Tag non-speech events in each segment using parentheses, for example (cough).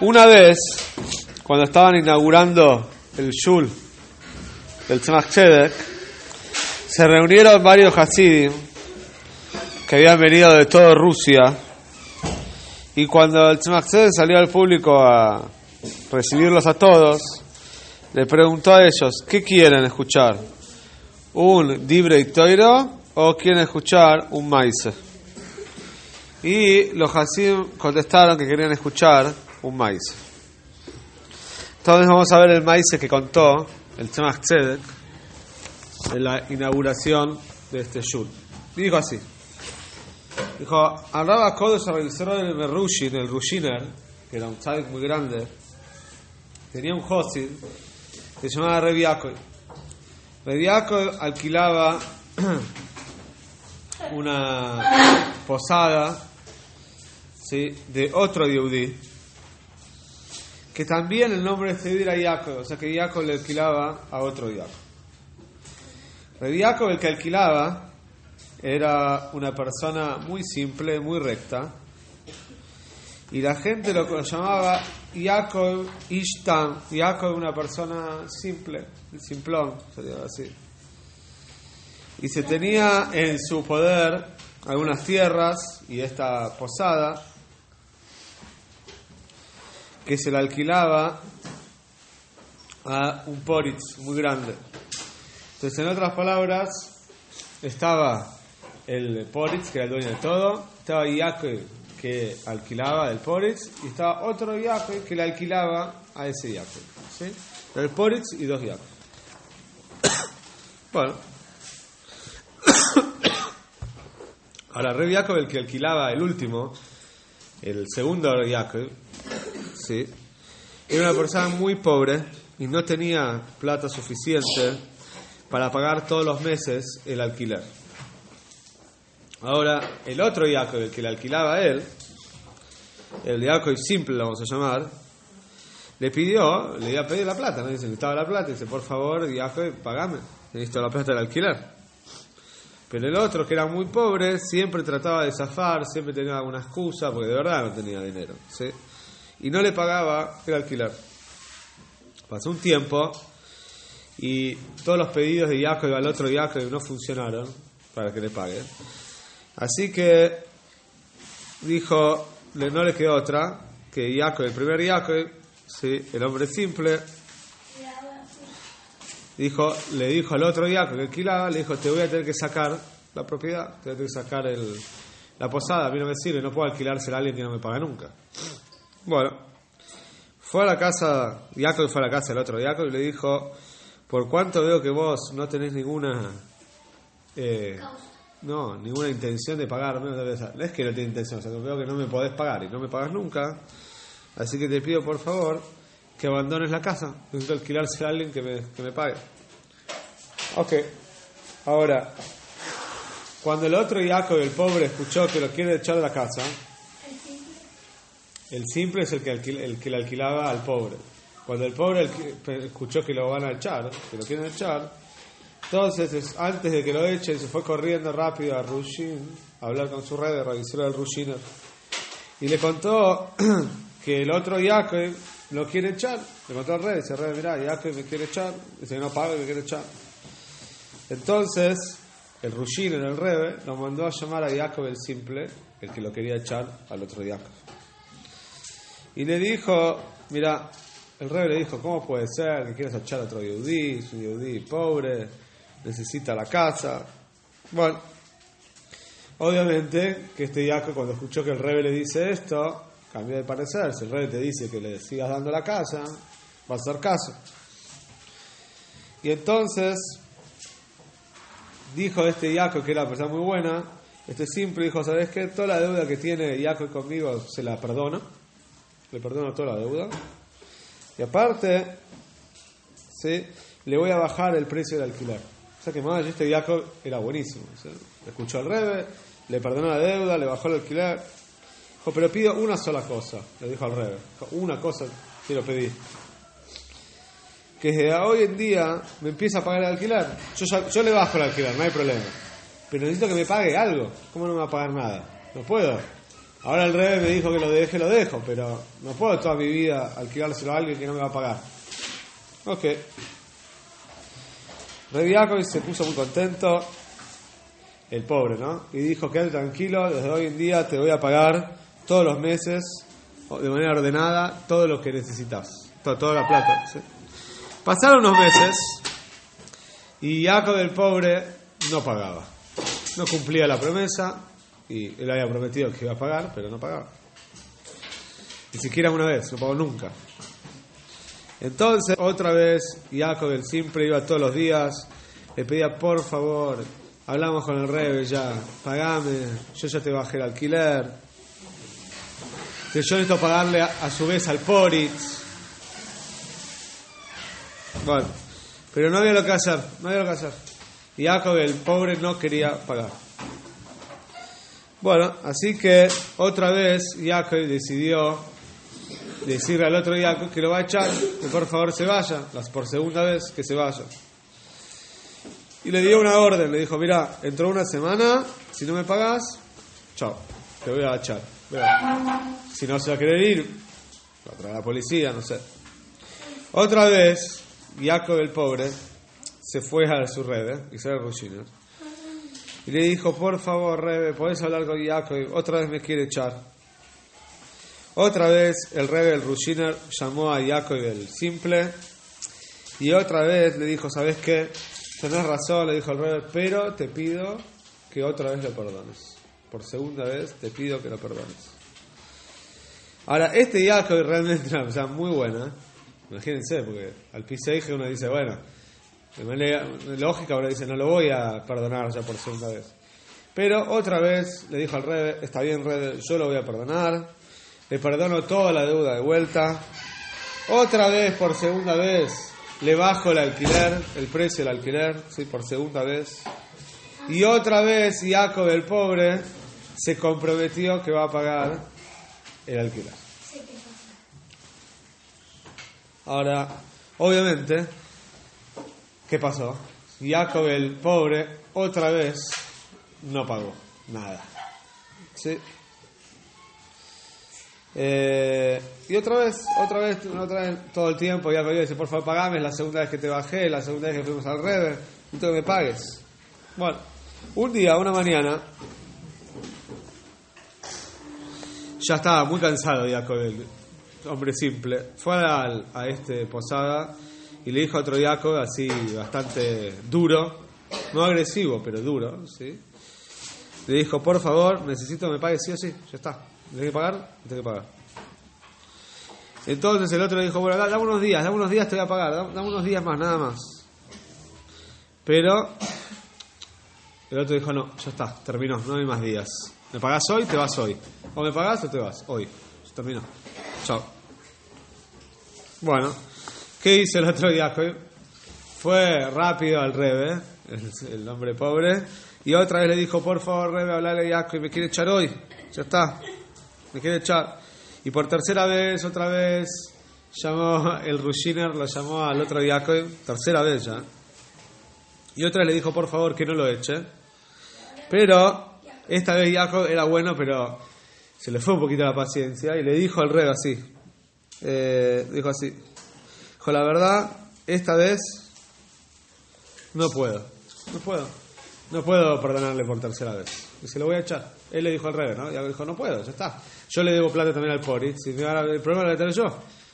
Una vez, cuando estaban inaugurando el Shul del Tzemach se reunieron varios Hasidim que habían venido de toda Rusia y cuando el Tzemach salió al público a recibirlos a todos, le preguntó a ellos, ¿qué quieren escuchar? ¿Un Dibre Toiro o quieren escuchar un maíz? Y los Hasidim contestaron que querían escuchar un maíz. Entonces vamos a ver el maíz que contó el Tzemach Tzedek en la inauguración de este shul. Dijo así. Dijo, hablaba Kodesh Israel el Rushin, el Rushiner, que era un tzadik muy grande, tenía un Josid que se llamaba. Rev Yaakov alquilaba (clears throat) una posada ¿sí? de otro Yehudi, que también el nombre de este era Yaakov, o sea que Yaakov le alquilaba a otro. Rev Yaakov, el que alquilaba, era una persona muy simple, muy recta, y la gente lo llamaba Yaakov Ishtan, Yaakov una persona simple, simplón, sería así. Y se tenía en su poder algunas tierras y esta posada que se la alquilaba a un poritz muy grande. Entonces, en otras palabras, estaba el poritz, que era el dueño de todo, estaba Yaakov, que alquilaba el poritz, y estaba otro Yaakov que le alquilaba a ese Yaakov. ¿sí? El poritz y dos Yaakov. (coughs) bueno. (coughs) Ahora, Rey Yaakov, el que alquilaba el último, el segundo Yaakov, era una persona muy pobre y no tenía plata suficiente para pagar todos los meses el alquiler. Ahora, el otro Yaakov, el que le alquilaba él, el Yaakov simple, vamos a llamar, le pidió, le iba a pedir la plata, ¿no? Necesitaba la plata, dice, por favor, Yaakov, pagame, necesito la plata del alquiler. Pero el otro, que era muy pobre, siempre trataba de zafar, siempre tenía alguna excusa, porque de verdad no tenía dinero, ¿sí? Y no le pagaba el alquiler. Pasó un tiempo y todos los pedidos de Yaakov al otro Yaakov no funcionaron para que le pague. Así que dijo, no le quedó otra, que Yaakov, el primer Yaakov, ¿sí? el hombre simple, dijo, le dijo al otro Yaakov que alquilaba, le dijo, te voy a tener que sacar la propiedad, te voy a tener que sacar el, la posada, a mí no me sirve, no puedo alquilársela a alguien que no me paga nunca. Bueno, fue a la casa, Jacob fue a la casa del otro Jacob y le dijo, por cuánto veo que vos no tenés ninguna, eh, no, ninguna intención de pagarme, no es que no tenés intención, o sea, veo que no me podés pagar y no me pagas nunca, así que te pido por favor que abandones la casa, necesito alquilársela a alguien que me, que me pague. Ok, ahora, cuando el otro Jacob, el pobre, escuchó que lo quiere echar de la casa, el simple es el que, alquil, el que le alquilaba al pobre. Cuando el pobre escuchó que lo van a echar, que lo quieren echar, entonces antes de que lo echen se fue corriendo rápido a Rushin a hablar con su rey de revisar al Rushiner y le contó (clears throat) que el otro Jacob lo quiere echar. Le contó al rey, dice, rey, mira, Jacob me quiere echar, dice, no paga me quiere echar. Entonces, el Rushiner, el rebe, lo mandó a llamar a Jacob el simple, el que lo quería echar al otro Jacob. Y le dijo, mira, el rey le dijo, ¿cómo puede ser que quieras echar a otro yudí? Es un yudí pobre, necesita la casa. Bueno, obviamente que este Jacob cuando escuchó que el rey le dice esto, cambió de parecer. Si el rey te dice que le sigas dando la casa, va a hacer caso. Y entonces dijo este Jacob, que era una persona muy buena, este simple dijo, ¿sabes qué? Toda la deuda que tiene Jacob conmigo se la perdono le perdono toda la deuda. Y aparte, ¿sí? le voy a bajar el precio del alquiler. O sea que más este Jacob era buenísimo. ¿sí? Escuchó al Rebe, le perdonó la deuda, le bajó el alquiler. Dijo, pero pido una sola cosa, le dijo al Rebe. Una cosa quiero pedir. Que hoy en día me empieza a pagar el alquiler. Yo, ya, yo le bajo el alquiler, no hay problema. Pero necesito que me pague algo. ¿Cómo no me va a pagar nada? No puedo Ahora el rey me dijo que lo deje, lo dejo, pero no puedo toda mi vida alquilárselo a alguien que no me va a pagar. Ok. Rey Jacob se puso muy contento, el pobre, ¿no? Y dijo, quédate tranquilo, desde hoy en día te voy a pagar todos los meses, de manera ordenada, todo lo que necesitas, toda, la plata. Pasaron unos meses y Jacob el pobre no pagaba, no cumplía la promesa y él había prometido que iba a pagar, pero no pagaba. Ni siquiera una vez, no pagó nunca. Entonces, otra vez, Jacob el siempre iba todos los días, le pedía, por favor, hablamos con el rey ya, pagame, yo ya te bajé el alquiler, que yo necesito pagarle a, su vez al Poritz. Bueno, pero no había lo que hacer, no había lo que hacer. Jacob el pobre no quería pagar. Bueno, así que otra vez Jacob decidió decirle al otro Jacob que lo va a echar, que por favor se vaya, las por segunda vez que se vaya. Y le dio una orden, le dijo, mira, entró una semana, si no me pagas, chao, te voy a echar. Si no se va a querer ir, traer a la policía, no sé. Otra vez, Jacob el pobre se fue a su red, Israel Rushiner, y le dijo, por favor, Rebe, ¿podés hablar con Jacob? Otra vez me quiere echar. Otra vez el Rebe, el Rushiner, llamó a Jacob el simple, y otra vez le dijo, ¿sabes qué? Tenés razón, le dijo el Rebe, pero te pido que otra vez lo perdones. Por segunda vez te pido que lo perdones. Ahora, este Jacob realmente o sea, muy buena. Imagínense, porque al piseje uno dice, bueno, de manera lógica ahora dice, no lo voy a perdonar ya por segunda vez. Pero otra vez le dijo al rey, está bien rey, yo lo voy a perdonar, le perdono toda la deuda de vuelta. Otra vez, por segunda vez, le bajo el alquiler, el precio del alquiler, sí, por segunda vez. Y otra vez Jacob el pobre se comprometió que va a pagar el alquiler. Ahora, obviamente, ¿Qué pasó? Jacob el pobre otra vez no pagó nada. ¿Sí? Eh, y otra vez, otra vez, otra vez, todo el tiempo, Jacob dice, por favor pagame, la segunda vez que te bajé, la segunda vez que fuimos al revés, que me pagues. Bueno, un día, una mañana, ya estaba muy cansado Jacob, el hombre simple, fue a, a este posada y le dijo a otro Jacob, así bastante duro, no agresivo, pero duro, ¿sí? Le dijo, por favor, necesito que me pague sí o sí, ya está. ¿Tienes que pagar? Tienes que pagar. Entonces el otro le dijo, bueno, dame unos días, dame unos días te voy a pagar, dame unos días más, nada más. Pero el otro dijo, no, ya está, terminó, no hay más días. ¿Me pagás hoy? Te vas hoy. O me pagás o te vas, hoy. Terminó. Chao. Bueno, ¿Qué hizo el otro día? Fue rápido al Rebe, el, hombre pobre, y otra vez le dijo, por favor, Rebe, hablale a Jacob, me quiere echar hoy. Ya está, me quiere echar. Y por tercera vez, otra vez, llamó el Rushiner, lo llamó al otro Jacob, tercera vez ya. Y otra vez le dijo, por favor, que no lo eche. Pero esta vez Jacob era bueno, pero se le fue un poquito la paciencia y le dijo al rey así. Eh, dijo así, la verdad, esta vez no puedo. No puedo. No puedo perdonarle por tercera vez. Y se lo voy a echar. Él le dijo al revés, ¿no? Y dijo, no puedo, ya está. Yo le debo plata también al Poritz. Y el problema lo tengo yo.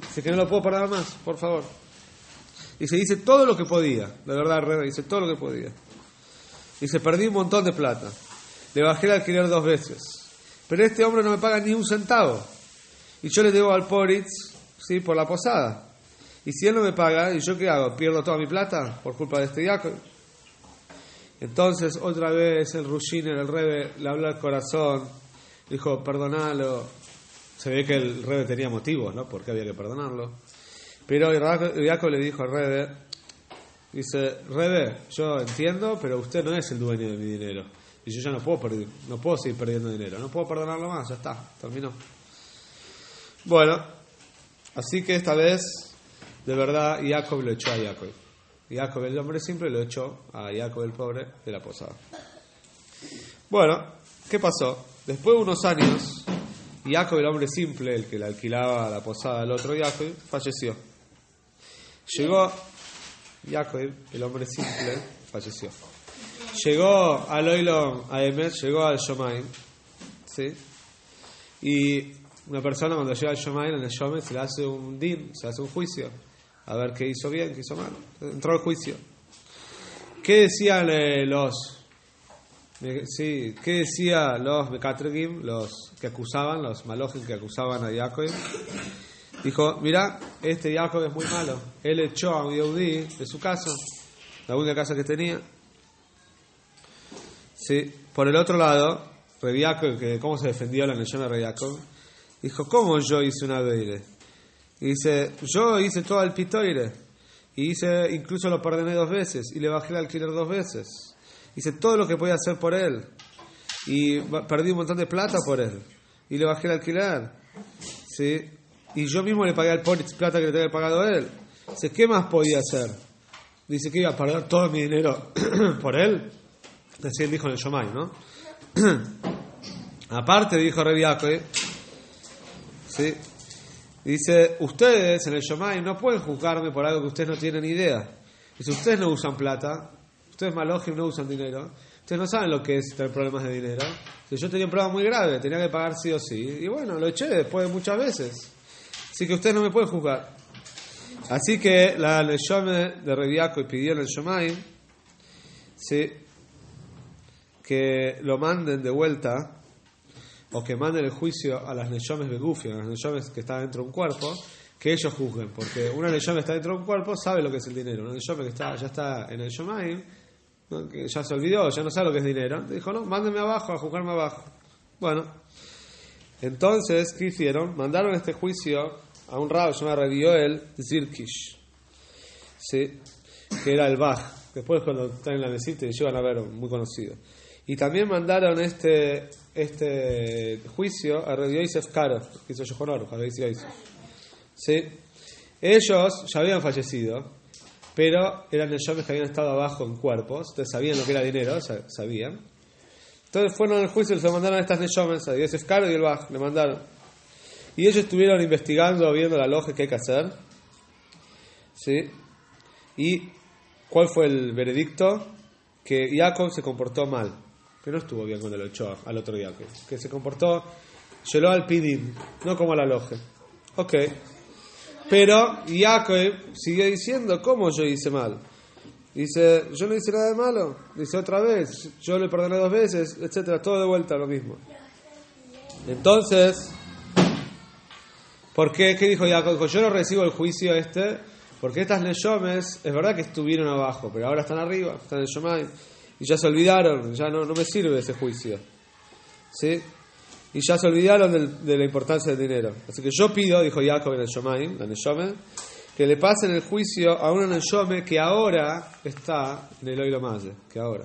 Dice que no lo puedo perdonar más, por favor. Y se dice todo lo que podía. La verdad, el revés dice todo lo que podía. Y se perdí un montón de plata. Le bajé el alquiler dos veces. Pero este hombre no me paga ni un centavo. Y yo le debo al Poritz, ¿sí? Por la posada. Y si él no me paga, ¿y yo qué hago? ¿Pierdo toda mi plata por culpa de este diácono? Entonces, otra vez el Rushiner, el Rebe, le habló al corazón, dijo, perdonalo. Se ve que el Rebe tenía motivos, ¿no? Porque había que perdonarlo. Pero Jacob le dijo al Rebe, dice, Rebe, yo entiendo, pero usted no es el dueño de mi dinero. Y yo ya no puedo, perder, no puedo seguir perdiendo dinero, no puedo perdonarlo más, ya está, terminó. Bueno, así que esta vez de verdad Jacob lo echó a Jacob. Jacob el hombre simple lo echó a Jacob el pobre de la posada. Bueno, ¿qué pasó? Después de unos años, Jacob, el hombre simple, el que le alquilaba la posada al otro Jacob, falleció. Llegó Jacob, el hombre simple, falleció. Llegó al Oilon Aemet, llegó al Shomain, ¿sí? Y una persona cuando llega al Shomain, en el Shomain se le hace un din, se hace un juicio, a ver qué hizo bien, qué hizo mal. Entró al juicio. ¿Qué decían eh, los Sí, ¿qué decía los Mekatregim, los que acusaban, los malojim que acusaban a Jacob? Dijo, mira, este Jacob es muy malo. Él echó a un Yehudi de su casa, la única casa que tenía. Sí, por el otro lado, Rey que cómo se defendió la leyenda de Rey dijo, ¿cómo yo hice una beire? Y dice, yo hice todo el pitoire. Y hice, incluso lo perdoné dos veces y le bajé el alquiler dos veces. Hice todo lo que podía hacer por él. Y perdí un montón de plata por él. Y le bajé el alquiler. ¿Sí? Y yo mismo le pagué al Poritz plata que le había pagado a él. Dice, ¿qué más podía hacer? Dice que iba a perder todo mi dinero (clears throat) por él. Así él dijo en el Shomai, ¿no? (clears throat) Aparte, dijo Reviaco, ¿sí? Dice, ustedes en el Shomai no pueden juzgarme por algo que ustedes no tienen idea. Dice, ustedes no usan plata, Ustedes malojim no usan dinero. Ustedes no saben lo que es tener problemas de dinero. Si yo tenía un problema muy grave, tenía que pagar sí o sí. Y bueno, lo eché después de muchas veces. Así que ustedes no me pueden juzgar. Así que la Neshome de Reviaco pidió en el Shomai ¿sí? que lo manden de vuelta o que manden el juicio a las Neshomes Begufi, a las Neshomes que están dentro de un cuerpo, que ellos juzguen. Porque una Neshome está dentro de un cuerpo sabe lo que es el dinero. Una Neshome que está, ya está en el Shomai que ya se olvidó, ya no sabe lo que es dinero. Dijo, no, mándenme abajo a juzgarme abajo. Bueno, entonces, ¿qué hicieron? Mandaron este juicio a un rabo llamado Rabioel Zirkish, ¿sí? que era el Bach. Después, cuando están en la mesita, llevan a ver, muy conocido. Y también mandaron este, este juicio a Rabbi Yosef Karo, que hizo Yohonor, ¿Sí? Ellos ya habían fallecido pero eran Neshomes que habían estado abajo en cuerpos, entonces sabían lo que era dinero, sabían. Entonces fueron al juicio y se mandaron a estas Neshomes, a Dios Escaro y el Baj, le mandaron. Y ellos estuvieron investigando, viendo la lógica que hay que hacer. ¿Sí? ¿Y cuál fue el veredicto? Que Jacob se comportó mal, que no estuvo bien cuando lo echó al otro Jacob, que se comportó, llegó al pidín, no como la loge. Ok. Pero Jacob sigue diciendo, ¿cómo yo hice mal? Dice, yo no hice nada de malo. Dice otra vez, yo le perdoné dos veces, etcétera, todo de vuelta lo mismo. Entonces, ¿por qué? ¿Qué dijo Jacob? Yo no recibo el juicio este, porque estas Neshomes, es verdad que estuvieron abajo, pero ahora están arriba, están en Shomai, y ya se olvidaron, ya no, no me sirve ese juicio. ¿Sí? y ya se olvidaron de la importancia del dinero. Así que yo pido, dijo Jacob en el Shomaim, el que le pasen el juicio a un Neshome que ahora está en el Oilo Maye, que ahora.